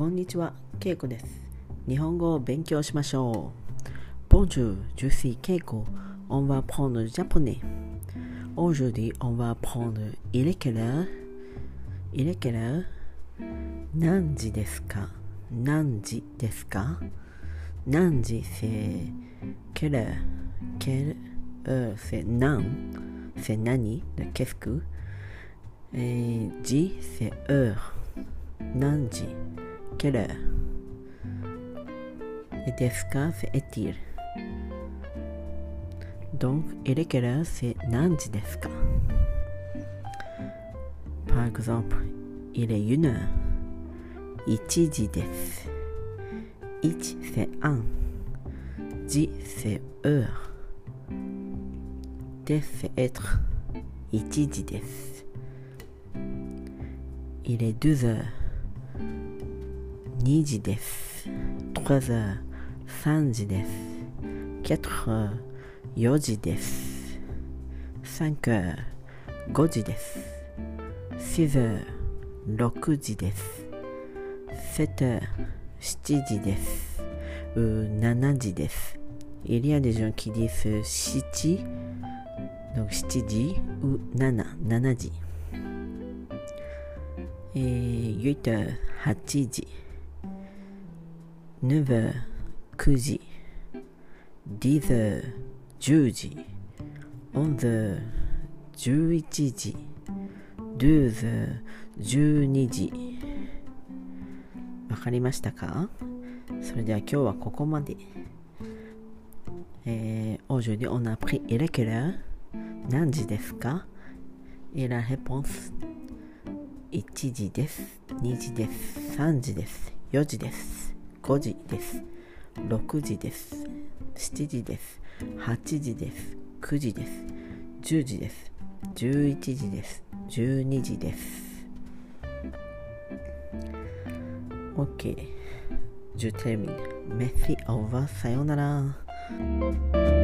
こんにちは、ケイコです。日本語を勉強しましょう。Bonjour, je suis Keiko. On va prendre le japonais. Aujourd'hui, on va apprendre il est quelle heure? Il est quelle heure? 何時ですか何時ですか何時 c'est quelle heure? Quelle heure? c'est 何 c'est 何 Qu'est-ce que? Et 時 c'est heure. 何時 Quelle heure? Et ですか c'est est-il? Donc, il est quelle heure? c'est 何時ですか Par exemple, il est une heure. 1時です。1 c'est un. 時 c'est heure. です c'est être. 1時です。Il est 2 heures. 2時です。3時、です。4時、4時です。5時、5時です。6時、6時です。7時、7時です。7時です。Il y a des gens qui 7時、donc 7時、ou 7, 7時。8時、8時。9 heures 9時。10 heures 10時。11 heures 11時。12 heures 12時。わかりましたかそれでは今日はここまで。えー、aujourd'hui on a appris il est quelle heure 何時ですか Et la réponse 1時です。2時です。3時です。4時です。5時です。6時です。7時です。8時です。9時です。10時です。11時です。12時です。OK。ジュテミンメッシーオーバーさようなら。